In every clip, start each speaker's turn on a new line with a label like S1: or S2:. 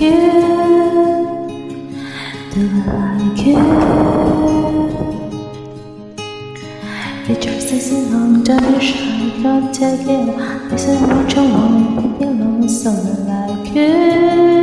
S1: like you? Do I like you? Your sexy long shirt, don't take it. This is what you so I like you.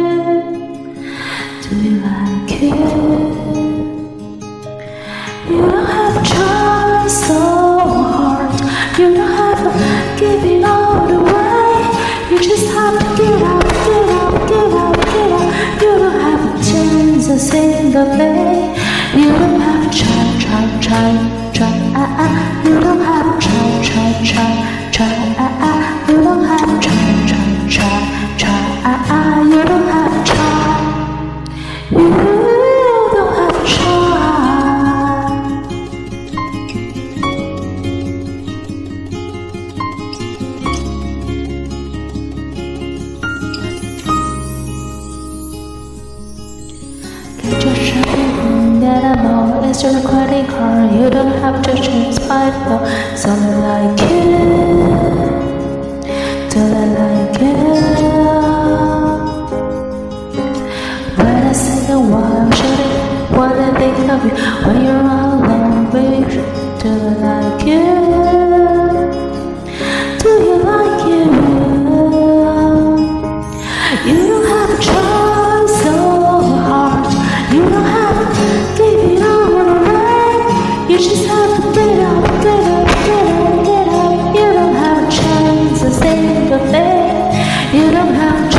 S1: Single day. You don't have to try, try, try, try. Ah, ah. You don't have to try, try, try, try. Ah, ah. Is your credit card. You don't have to choose by though. So I like it. Do I like it? When I say the wild shit, what I think of you when you're alone, baby. Do I like it? You don't have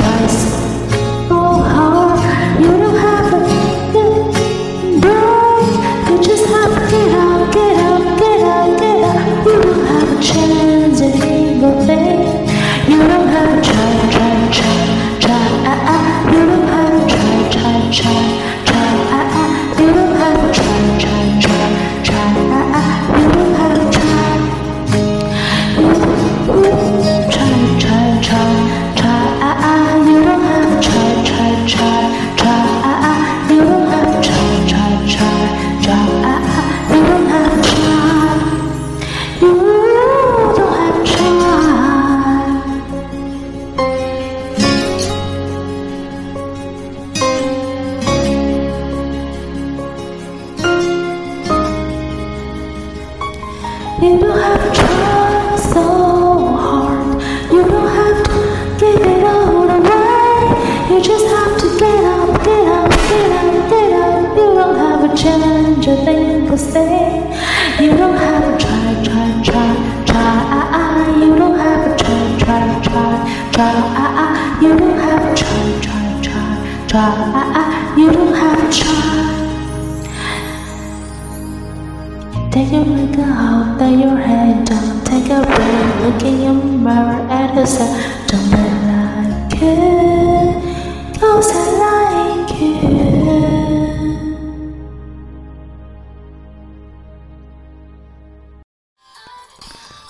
S1: You don't have to try so hard. You don't have to give it all away. You just have to get up, get up, get up, get up. You don't have a chance a thing to say. You don't have to try, try, try, try. You don't have to try, try, try, try. You don't have to try, try, try, try. You don't have Take your leg out, lay your head down, take a breath, look in your mirror at yourself. Don't I like it? Cause I